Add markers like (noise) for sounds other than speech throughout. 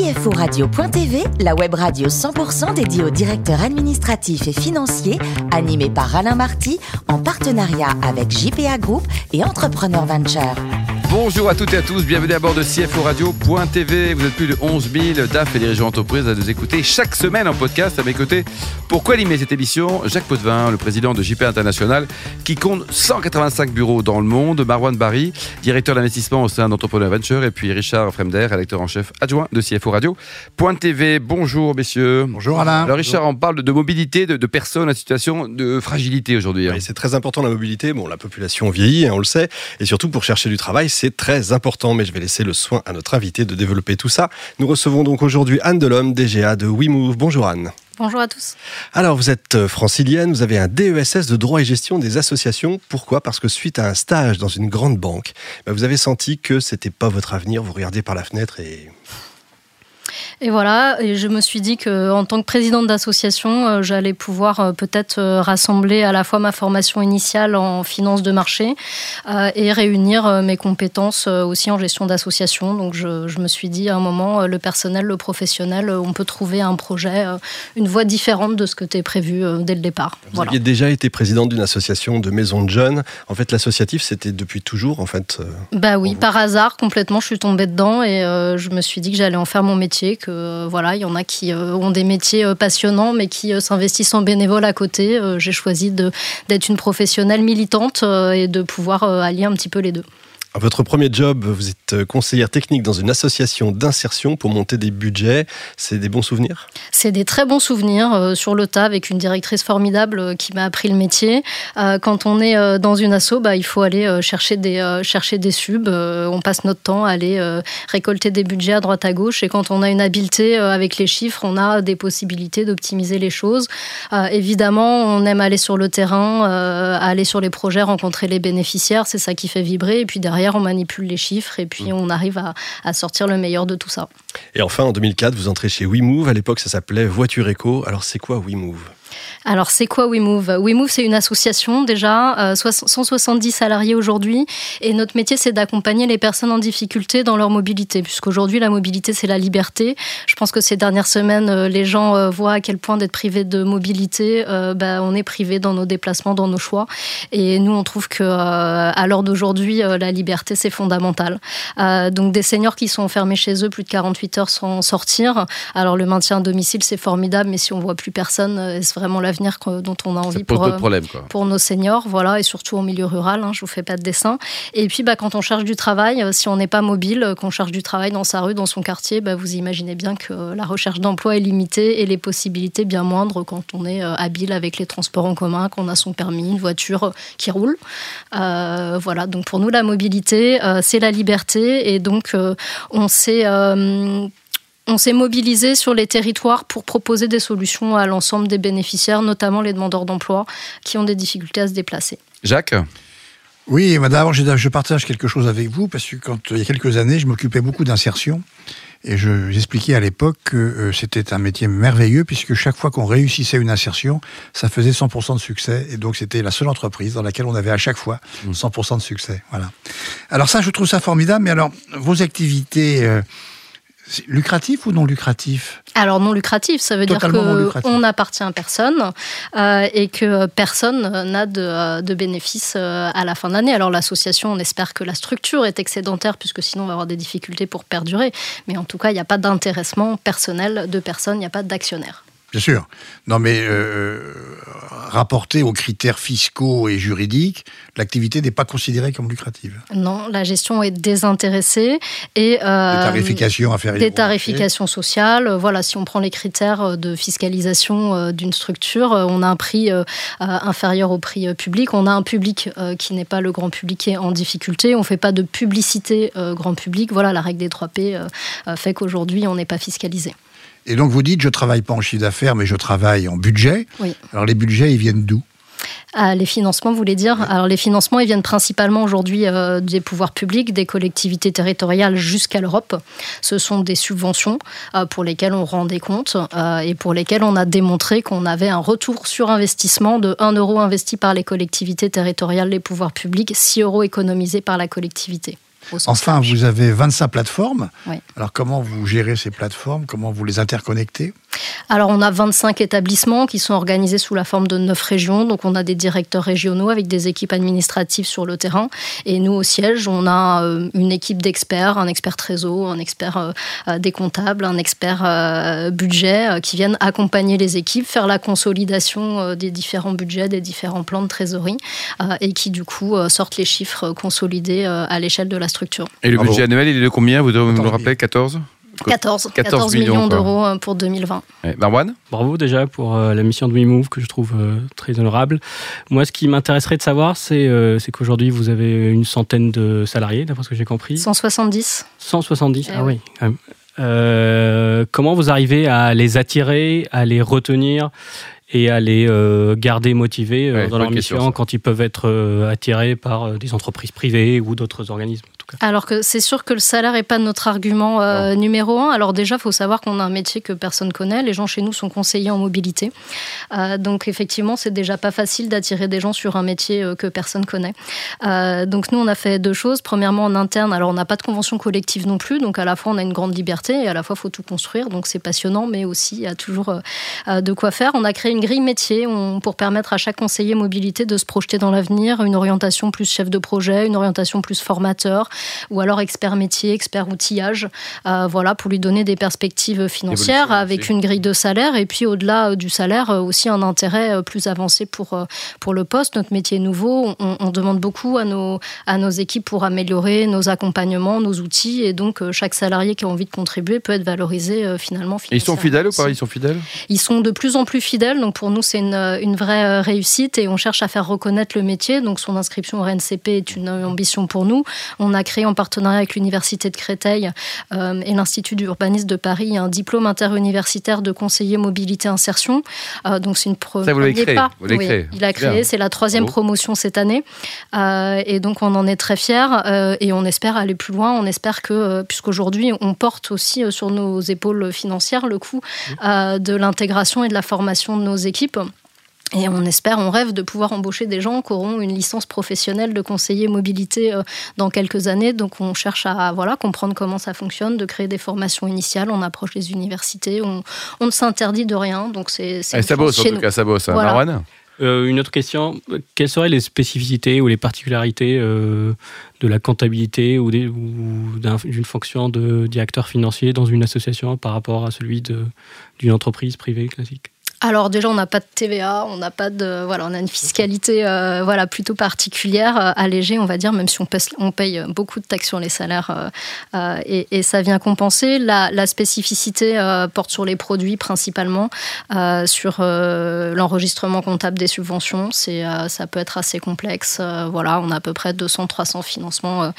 CFORadio.tv, la web radio 100% dédiée aux directeurs administratifs et financiers, animée par Alain Marty, en partenariat avec JPA Group et Entrepreneur Venture. Bonjour à toutes et à tous, bienvenue à bord de CFO Radio.tv. Vous êtes plus de 11 000 DAF et dirigeants d'entreprise à nous écouter chaque semaine en podcast à mes côtés. Pour animer cette émission Jacques Potvin, le président de JP International, qui compte 185 bureaux dans le monde, Marwan Barry, directeur d'investissement au sein d'Entrepreneur Venture, et puis Richard Fremder, rédacteur en chef adjoint de CFO Radio.tv. Bonjour messieurs. Bonjour Alain. Alors Richard, on parle de mobilité de, personnes en situation de fragilité aujourd'hui. Hein. c'est très important la mobilité. Bon, la population vieillit, hein, on le sait, et surtout pour chercher du travail, c'est très important, mais je vais laisser le soin à notre invité de développer tout ça. Nous recevons donc aujourd'hui Anne Delhomme, DGA de WeMove. Bonjour Anne. Bonjour à tous. Alors, vous êtes euh, francilienne, vous avez un DESS de droit et gestion des associations. Pourquoi? Parce que suite à un stage dans une grande banque, bah, vous avez senti que c'était pas votre avenir. Vous regardez par la fenêtre et et voilà, et je me suis dit que en tant que présidente d'association, euh, j'allais pouvoir euh, peut-être euh, rassembler à la fois ma formation initiale en finance de marché et réunir mes compétences aussi en gestion d'association. Donc je, me suis dit à un moment, le personnel, le professionnel, on peut trouver un projet, une voie différente de ce que tu prévu dès le départ. Vous aviez déjà été présidente d'une association de maisons de jeunes. En fait, l'associatif, c'était depuis toujours, en fait. bah oui, par hasard, complètement, je suis tombée dedans et je me suis dit que j'allais en faire mon métier, que euh, voilà, il y en a qui euh, ont des métiers euh, passionnants, mais qui s'investissent en bénévole à côté. J'ai choisi d'être une professionnelle militante et de pouvoir allier un petit peu les deux. Votre premier job, vous êtes euh, conseillère technique dans une association d'insertion pour monter des budgets. C'est des bons souvenirs? C'est des très bons souvenirs euh, sur le tas avec une directrice formidable euh, qui m'a appris le métier. quand on est dans une asso, bah, il faut aller chercher des, chercher des subs. on passe notre temps à aller récolter des budgets à droite à gauche. Et quand on a une habileté avec les chiffres, on a des possibilités d'optimiser les choses. évidemment, on aime aller sur le terrain, aller sur les projets, rencontrer les bénéficiaires. C'est ça qui fait vibrer. Et puis derrière, on manipule les chiffres et puis mm. on arrive à, sortir le meilleur de tout ça. Et enfin, en 2004, vous entrez chez WeMove. À l'époque, ça s'appelait Voiture Eco. Alors, c'est quoi WeMove? Alors, c'est quoi WeMove? WeMove, c'est une association déjà, 170 euh, salariés aujourd'hui. Et notre métier, c'est d'accompagner les personnes en difficulté dans leur mobilité. Puisqu'aujourd'hui, la mobilité, c'est la liberté. Je pense que ces dernières semaines, euh, les gens euh, voient à quel point d'être privés de mobilité, bah, on est privé dans nos déplacements, dans nos choix. Et nous, on trouve que à l'heure d'aujourd'hui, la liberté, c'est fondamental. donc, des seniors qui sont enfermés chez eux plus de 48 heures sans sortir. Alors, le maintien à domicile, c'est formidable, mais si on voit plus personne, vraiment l'avenir dont on a envie pour, euh, pour nos seniors, voilà, et surtout au milieu rural. Hein, je vous fais pas de dessin. Et puis, bah, quand on cherche du travail, euh, si on n'est pas mobile, euh, qu'on cherche du travail dans sa rue, dans son quartier, bah, vous imaginez bien que la recherche d'emploi est limitée et les possibilités bien moindres quand on est habile avec les transports en commun, qu'on a son permis, une voiture qui roule. voilà. Donc pour nous, la mobilité, c'est la liberté, et donc on s'est on s'est mobilisé sur les territoires pour proposer des solutions à l'ensemble des bénéficiaires, notamment les demandeurs d'emploi qui ont des difficultés à se déplacer. Jacques Oui, d'abord, je partage quelque chose avec vous, parce que quand, il y a quelques années, je m'occupais beaucoup d'insertion. Et j'expliquais à l'époque que euh, c'était un métier merveilleux, puisque chaque fois qu'on réussissait une insertion, ça faisait 100% de succès. Et donc, c'était la seule entreprise dans laquelle on avait à chaque fois 100% mmh. de succès. Voilà. Alors ça, je trouve ça formidable. Mais alors, vos activités... Euh, lucratif ou non lucratif? Alors non lucratif, ça veut dire qu'on n'appartient à personne euh, et que personne n'a de, euh, de bénéfices euh, à la fin d'année. Alors l'association, on espère que la structure est excédentaire puisque sinon on va avoir des difficultés pour perdurer. Mais en tout cas, il n'y a pas d'intéressement personnel de personne, il n'y a pas d'actionnaire. Bien sûr. Non, mais rapporté aux critères fiscaux et juridiques, l'activité n'est pas considérée comme lucrative. Non, la gestion est désintéressée et euh, des tarifications faire. Des tarifications sociales. Euh, voilà, si on prend les critères de fiscalisation euh, d'une structure, on a un prix inférieur au prix public. On a un public qui n'est pas le grand public qui est en difficulté. On ne fait pas de publicité grand public. Voilà, la règle des 3 P fait qu'aujourd'hui on n'est pas fiscalisé. Et donc vous dites, je travaille pas en chiffre d'affaires, mais je travaille en budget. Oui. Alors les budgets, ils viennent d'où? Ah, les financements, vous voulez dire? Alors les financements, ils viennent principalement aujourd'hui euh, des pouvoirs publics, des collectivités territoriales jusqu'à l'Europe. Ce sont des subventions euh, pour lesquelles on rend des comptes euh, et pour lesquelles on a démontré qu'on avait un retour sur investissement de 1 euro investi par les collectivités territoriales, les pouvoirs publics, 6 euros économisés par la collectivité. Enfin, large. vous avez 25 plateformes. Oui. Alors, comment vous gérez ces plateformes? Comment vous les interconnectez? Alors, on a 25 établissements qui sont organisés sous la forme de 9 régions. Donc, on a des directeurs régionaux avec des équipes administratives sur le terrain. Et nous, au siège, on a euh, une équipe d'experts, un expert trésor, un expert euh, euh, des comptables, un expert budget qui viennent accompagner les équipes, faire la consolidation des différents budgets, des différents plans de trésorerie et qui, du coup, sortent les chiffres consolidés à l'échelle de la structure. Et le Bravo. budget annuel, il est de combien Vous devez me le 14 rappeler 14 14, 14 14 millions, d'euros euh, pour 2020. Ouais. Marwan Bravo déjà pour euh, la mission de WeMove que je trouve euh, très honorable. Moi, ce qui m'intéresserait de savoir, c'est euh, qu'aujourd'hui, vous avez une centaine de salariés, d'après ce que j'ai compris. 170 170, Eh ah oui. Euh, comment vous arrivez à les attirer, à les retenir et à les euh, garder motivés euh, Ouais, dans leur mission quand ils peuvent être euh, attirés par euh, des entreprises privées ou d'autres organismes cas Alors que c'est sûr que le salaire n'est pas notre argument euh, numéro un. Alors déjà, il faut savoir qu'on a un métier que personne connaît. Les gens chez nous sont conseillers en mobilité. Euh, donc effectivement, c'est déjà pas facile d'attirer des gens sur un métier euh, que personne connaît. Donc nous, on a fait deux choses. Premièrement, en interne, alors on n'a pas de convention collective non plus. Donc à la fois, on a une grande liberté et à la fois, il faut tout construire. Donc c'est passionnant, mais aussi, il y a toujours de quoi faire. On a créé une grille métier on- pour permettre à chaque conseiller mobilité de se projeter dans l'avenir, une orientation plus chef de projet, une orientation plus formateur, ou alors expert métier, expert outillage, euh, voilà, pour lui donner des perspectives financières avec une grille de salaire et puis au-delà euh, du salaire euh, aussi un intérêt plus avancé pour, pour le poste. Notre métier est nouveau, on, on demande beaucoup à nos, à nos équipes pour améliorer nos accompagnements, nos outils et donc chaque salarié qui a envie de contribuer peut être valorisé finalement Et ils sont fidèles ou pas? Ils sont fidèles? Ils sont de plus en plus fidèles, donc pour nous c'est une, une vraie réussite et on cherche à faire reconnaître le métier. Donc son inscription au RNCP est une ambition pour nous. On a créé en partenariat avec l'Université de Créteil euh, et l'Institut d'urbanisme de Paris un diplôme interuniversitaire de conseiller mobilité insertion. Euh, donc c'est une pre- Ça, vous l'avez premier créé, pas. vous l'avez Oui, créé. il a créé, c'est la troisième Bravo. promotion cette année Euh, et donc on en est très fiers et on espère aller plus loin. On espère que puisqu'aujourd'hui on porte aussi sur nos épaules financières le coût euh, de l'intégration et de la formation de nos équipes. Et on espère, on rêve de pouvoir embaucher des gens qui auront une licence professionnelle de conseiller mobilité euh, dans quelques années. Donc on cherche à voilà, comprendre comment ça fonctionne, de créer des formations initiales. On approche les universités, on, on ne s'interdit de rien. Donc c'est Eh, Ça bosse en tout nous. cas, ça bosse. hein. Voilà. Marwan Euh, une autre question, quelles seraient les spécificités ou les particularités euh, de la comptabilité ou des- ou d'un- d'une fonction de directeur financier dans une association par rapport à celui d'une entreprise privée classique? Alors déjà, on n'a pas de TVA, on n'a pas de voilà, on a une fiscalité euh, voilà plutôt particulière, euh, allégée, on va dire, même si on paye, beaucoup de taxes sur les salaires euh, et, ça vient compenser. La, spécificité porte sur les produits principalement, sur l'enregistrement comptable des subventions. C'est ça peut être assez complexe. Voilà, on a à peu près 200-300 financements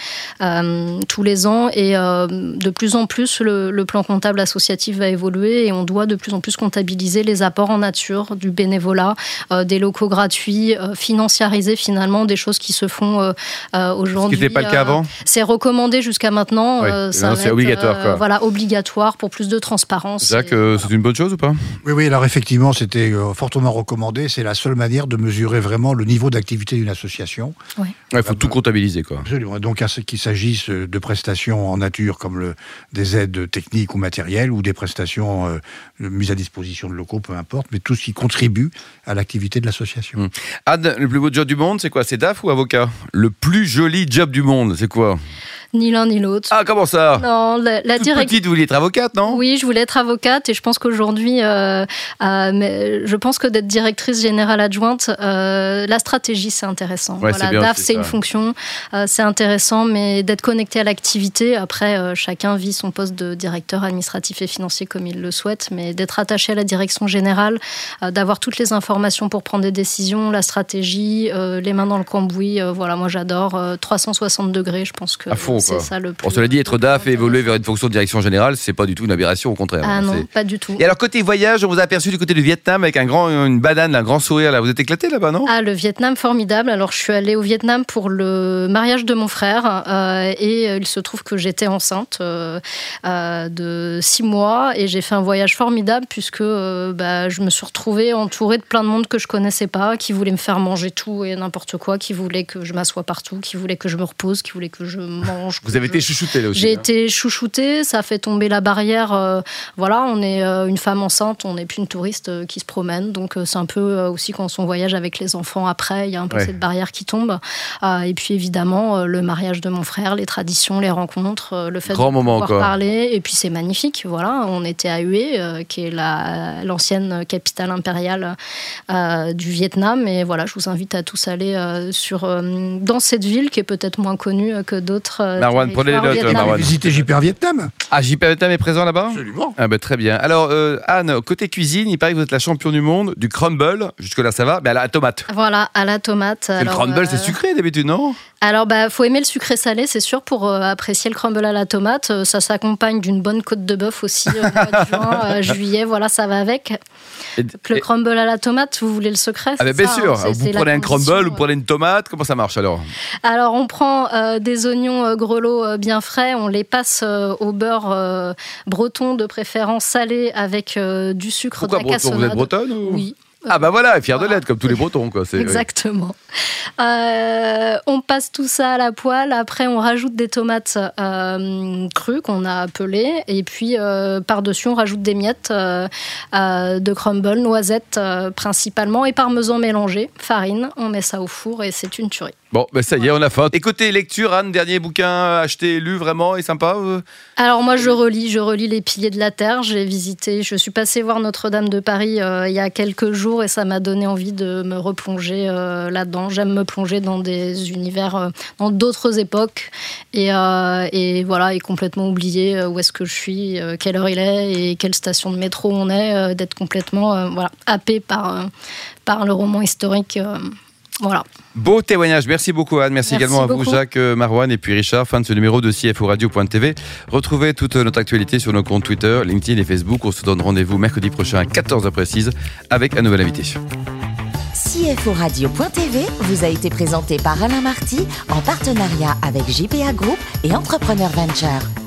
tous les ans et de plus en plus le plan comptable associatif va évoluer et on doit de plus en plus comptabiliser les apports en nature, du bénévolat, euh, des locaux gratuits, euh, financiariser finalement des choses qui se font euh, euh, Ce qui aujourd'hui. n'était pas le cas euh, avant C'est recommandé jusqu'à maintenant. Euh, c'est obligatoire, euh, quoi. voilà, obligatoire pour plus de transparence. Et, euh, voilà. c'est une bonne chose ou pas? Oui, oui, alors effectivement, c'était euh, fortement recommandé. C'est la seule manière de mesurer vraiment le niveau d'activité d'une association. Il faut tout comptabiliser. quoi. Absolument. Donc, qu'il s'agisse de prestations en nature comme le, des aides techniques ou matérielles ou des prestations euh, de mise à disposition de locaux, peu importe, mais tout ce qui contribue à l'activité de l'association. Mm. Anne, le plus beau job du monde, c'est quoi? C'est DAF ou avocat? Le plus joli job du monde, c'est quoi? Ni l'un ni l'autre. Ah, comment ça Non, la, la direct- petite, vous vouliez être avocate, non? Oui, je voulais être avocate et je pense qu'aujourd'hui, euh, euh, mais je pense que d'être directrice générale adjointe, euh, la stratégie c'est intéressant. Ouais, voilà, bien DAF c'est une fonction, c'est intéressant, mais d'être connecté à l'activité. Après, chacun vit son poste de directeur administratif et financier comme il le souhaite, mais d'être attaché à la direction générale, d'avoir toutes les informations pour prendre des décisions, la stratégie, les mains dans le cambouis. voilà, moi j'adore euh, 360 degrés. Je pense que À fond, c'est quoi. ça le plus. Bon, cela dit, être DAF et évoluer vers une fonction de direction générale, c'est pas du tout une aberration, au contraire. Ah non, pas du tout. Et alors, côté voyage, on vous a aperçu du côté du Vietnam avec un grand, une banane, un grand sourire. Là. Vous êtes éclaté là-bas, non? Ah, le Vietnam, formidable. Alors, je suis allée au Vietnam pour le mariage de mon frère euh, et euh, il se trouve que j'étais enceinte euh, euh, de six mois et j'ai fait un voyage formidable puisque bah, je me suis retrouvée entourée de plein de monde que je connaissais pas, qui voulait me faire manger tout et n'importe quoi, qui voulait que je m'assoie partout, qui voulait que je me repose, qui voulait que je mange je- Vous avez été chouchouté là aussi. J'ai hein. été chouchoutée, ça fait tomber la barrière. euh, voilà, on est euh, une femme enceinte, on n'est plus une touriste euh, qui se promène. Donc c'est un peu aussi quand on voyage avec les enfants après, il y a un peu Ouais. cette barrière qui tombe. Et puis évidemment, le mariage de mon frère, les traditions, les rencontres, le fait Grand de moment, pouvoir quoi. parler. Et puis c'est magnifique. Voilà, on était à Hue, qui est la- l'ancienne capitale impériale du Vietnam. Et voilà, je vous invite à tous aller sur, dans cette ville qui est peut-être moins connue que d'autres. Euh, Marwan, prenez les notes. Marwan. Visiter JPR Vietnam Ah, JP Vietnam est présent là-bas Absolument. Ah bah, très bien. Alors euh, Anne, côté cuisine, il paraît que vous êtes la championne du monde du crumble. Jusque là ça va, mais à la tomate. Voilà, à la tomate. Et le Alors, crumble, euh, c'est sucré d'habitude, non? Alors, bah, faut aimer le sucré salé, c'est sûr, pour euh, apprécier le crumble à la tomate. Euh, ça s'accompagne d'une bonne côte de bœuf aussi euh, au mois de juin, (laughs) euh, juillet. Voilà, ça va avec. Donc, le crumble à la tomate, vous voulez le secret Ah bien sûr. hein, vous prenez un crumble, vous prenez une tomate. Comment ça marche alors? Alors, on prend euh, des oignons euh, grelots euh, bien frais, on les passe au beurre breton, de préférence salé, avec du sucre, Pourquoi de la breton? Vous êtes bretonne ou... Oui. Ah bah voilà, fier de l'être, comme tous les bretons. Quoi. Exactement. Euh, on passe tout ça à la poêle. Après, on rajoute des tomates euh, crues qu'on a pelées. Et puis, euh, par-dessus, on rajoute des miettes de crumble, noisettes principalement, et parmesan mélangé, farine. On met ça au four et c'est une tuerie. Bon, bah ça y est, on a faim. Et côté lecture, Anne, dernier bouquin acheté, lu vraiment, est sympa euh Alors moi je relis, je relis les piliers de la terre. J'ai visité, je suis passée voir Notre-Dame de Paris euh, il y a quelques jours et ça m'a donné envie de me replonger euh, là-dedans. J'aime me plonger dans des univers, euh, dans d'autres époques et, euh, et voilà et complètement oublier où est-ce que je suis, euh, quelle heure il est et quelle station de métro on est, euh, d'être complètement euh, voilà happé par euh, par le roman historique. Voilà. Beau témoignage, merci beaucoup Anne, merci, Merci également à vous. Jacques, euh, Marwan et puis Richard, fin de ce numéro de CFO Radio.tv. Retrouvez toute notre actualité sur nos comptes Twitter, LinkedIn et Facebook. On se donne rendez-vous mercredi prochain à 14h précise avec un nouvel invité. CFO Radio.tv vous a été présenté par Alain Marty en partenariat avec JPA Group et Entrepreneur Venture.